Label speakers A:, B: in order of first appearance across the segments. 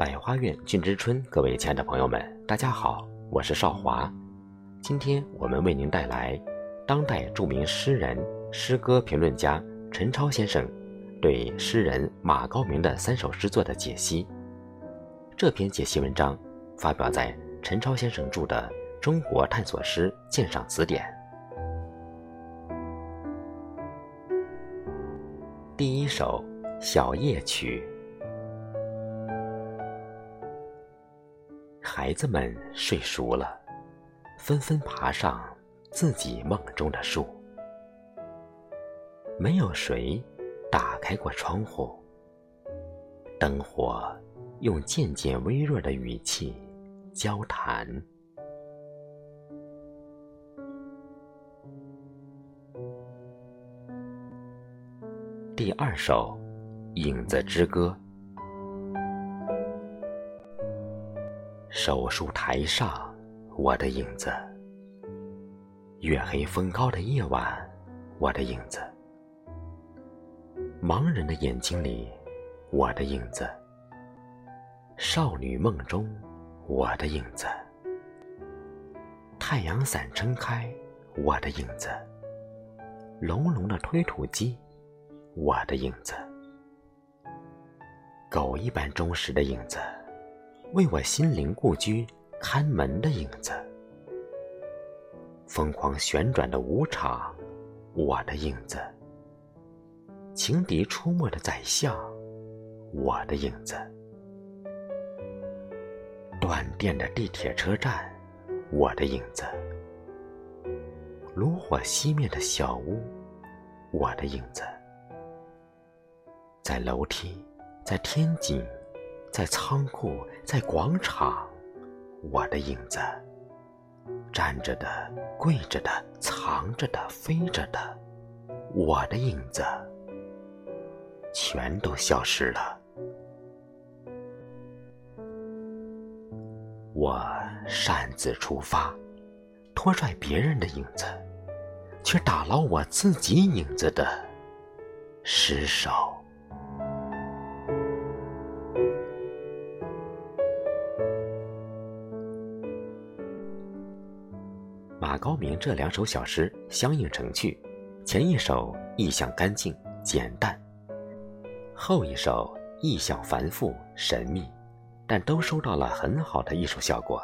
A: 百花苑俊之春，各位亲爱的朋友们，大家好，我是少华。今天我们为您带来当代著名诗人、诗歌评论家陈超先生对诗人马高明的三首诗作的解析。这篇解析文章发表在陈超先生著的《中国探索诗鉴赏词典》。第一首《小夜曲》。孩子们睡熟了，纷纷爬上自己梦中的树。没有谁打开过窗户，灯火用渐渐微弱的语气交谈。第二首《影子之歌》。手术台上，我的影子；月黑风高的夜晚，我的影子；盲人的眼睛里，我的影子；少女梦中，我的影子；太阳伞撑开，我的影子；隆隆的推土机，我的影子；狗一般忠实的影子。为我心灵故居看门的影子，疯狂旋转的舞场，我的影子；情敌出没的宰相，我的影子；断电的地铁车站，我的影子；炉火熄灭的小屋，我的影子；在楼梯，在天井。在仓库，在广场，我的影子，站着的、跪着的、藏着的、飞着的，我的影子，全都消失了。我擅自出发，拖拽别人的影子，却打捞我自己影子的尸首。明这两首小诗相映成趣，前一首意象干净简淡，后一首意象繁复神秘，但都收到了很好的艺术效果。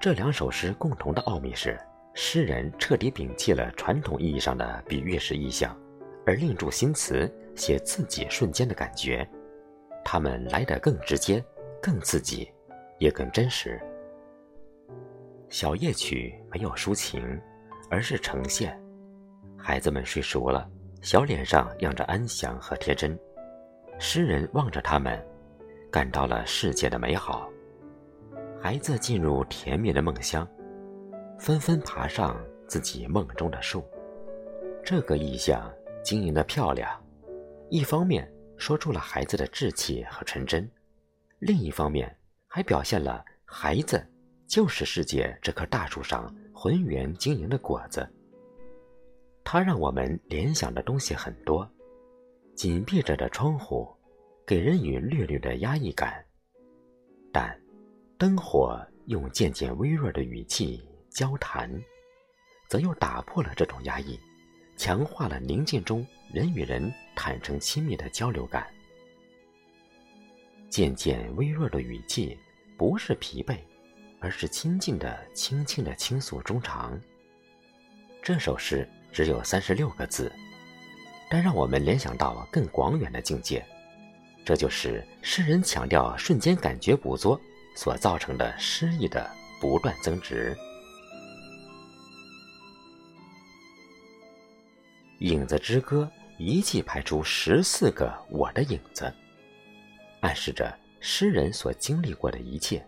A: 这两首诗共同的奥秘是，诗人彻底摒弃了传统意义上的比喻式意象，而另铸新词写自己瞬间的感觉，他们来得更直接、更刺激，也更真实。小夜曲没有抒情，而是呈现。孩子们睡熟了，小脸上漾着安详和天真。诗人望着他们，感到了世界的美好。孩子进入甜蜜的梦乡，纷纷爬上自己梦中的树。这个意象经营的漂亮，一方面说出了孩子的稚气和纯真，另一方面还表现了孩子。就是世界这棵大树上浑圆晶莹的果子，它让我们联想的东西很多。紧闭着的窗户，给人以略略的压抑感，但灯火用渐渐微弱的语气交谈，则又打破了这种压抑，强化了宁静中人与人坦诚亲密的交流感。渐渐微弱的语气，不是疲惫。而是亲近的、轻轻的倾诉衷肠。这首诗只有三十六个字，但让我们联想到更广远的境界。这就是诗人强调瞬间感觉捕捉所造成的诗意的不断增值。影子之歌一气排出十四个我的影子，暗示着诗人所经历过的一切。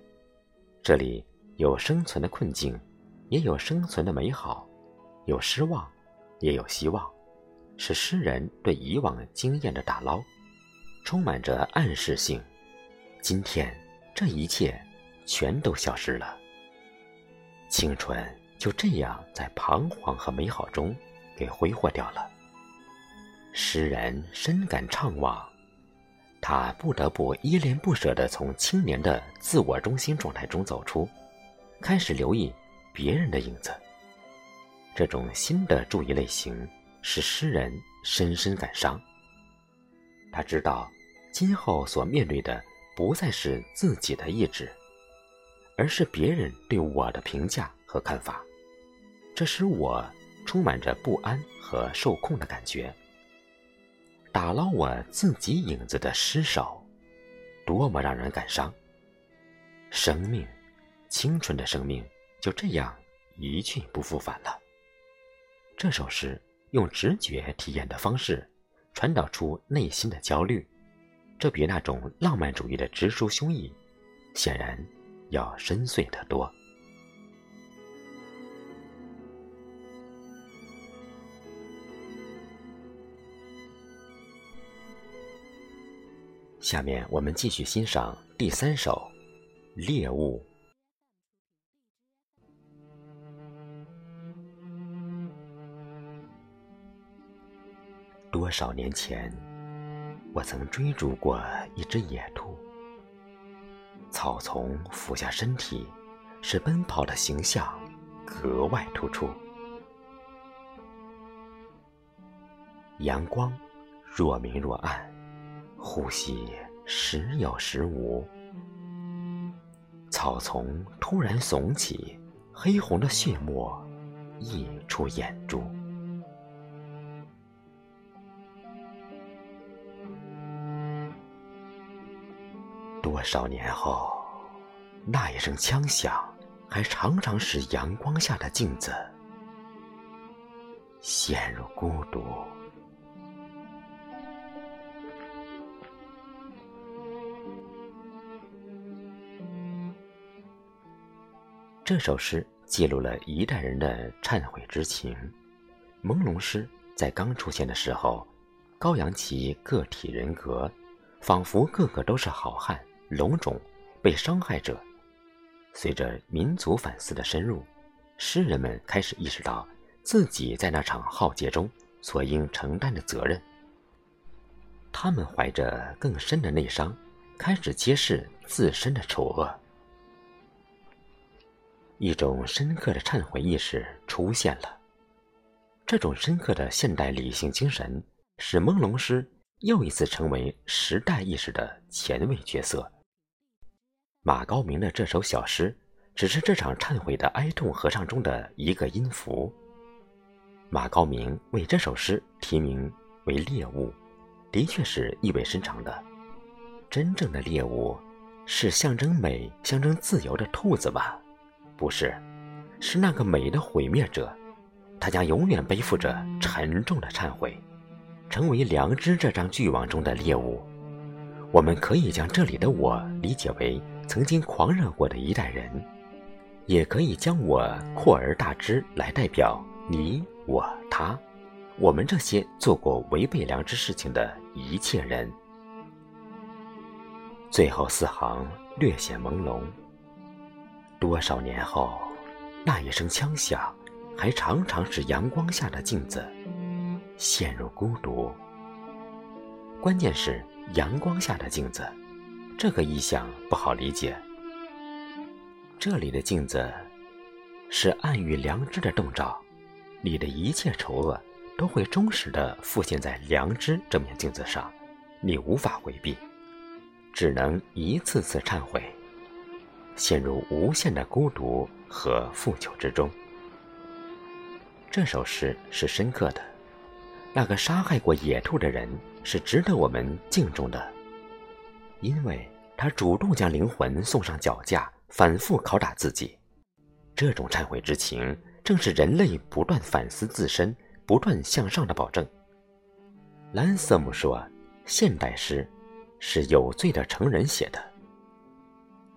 A: 这里有生存的困境，也有生存的美好，有失望，也有希望，是诗人对以往经验的打捞，充满着暗示性。今天这一切全都消失了，青春就这样在彷徨和美好中给挥霍掉了。诗人深感怅惘，他不得不依恋不舍地从青年的自我中心状态中走出，开始留意别人的影子。这种新的注意类型使诗人深深感伤。他知道，今后所面对的不再是自己的意志，而是别人对我的评价和看法。这使我充满着不安和受控的感觉。打捞我自己影子的尸首，多么让人感伤！生命，青春的生命，就这样一去不复返了。这首诗用直觉体验的方式，传导出内心的焦虑，这比那种浪漫主义的直抒胸臆，显然要深邃得多。下面我们继续欣赏第三首《猎物》。多少年前，我曾追逐过一只野兔。草丛俯下身体，使奔跑的形象格外突出。阳光若明若暗，呼吸时有时无。草丛突然耸起，黑红的血沫溢出眼珠。多少年后，那一声枪响，还常常使阳光下的镜子陷入孤独。这首诗记录了一代人的忏悔之情。朦胧诗在刚出现的时候，高扬其个体人格，仿佛个个都是好汉。龙种被伤害者，随着民族反思的深入，诗人们开始意识到自己在那场浩劫中所应承担的责任。他们怀着更深的内伤，开始揭示自身的丑恶。一种深刻的忏悔意识出现了。这种深刻的现代理性精神，使朦胧诗又一次成为时代意识的前卫角色。马高明的这首小诗，只是这场忏悔的哀痛合唱中的一个音符。马高明为这首诗题名为“猎物”，的确是意味深长的。真正的猎物，是象征美、象征自由的兔子吗？不是，是那个美的毁灭者。他将永远背负着沉重的忏悔，成为良知这张巨网中的猎物。我们可以将这里的“我”理解为。曾经狂热过的一代人，也可以将我扩而大之来代表你、我、他，我们这些做过违背良知事情的一切人。最后四行略显朦胧。多少年后，那一声枪响，还常常使阳光下的镜子陷入孤独。关键是阳光下的镜子。这个意象不好理解。这里的镜子是暗喻良知的洞照，你的一切丑恶都会忠实的复现在良知这面镜子上，你无法回避，只能一次次忏悔，陷入无限的孤独和负疚之中。这首诗是深刻的，那个杀害过野兔的人是值得我们敬重的。因为他主动将灵魂送上绞架，反复拷打自己，这种忏悔之情，正是人类不断反思自身、不断向上的保证。兰瑟姆说：“现代诗是有罪的成人写的。”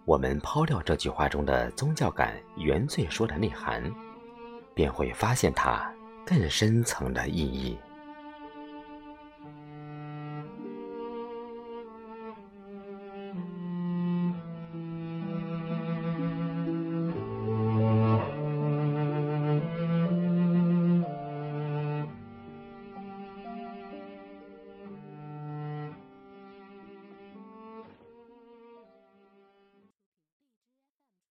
A: 我们抛掉这句话中的宗教感、原罪说的内涵，便会发现它更深层的意义。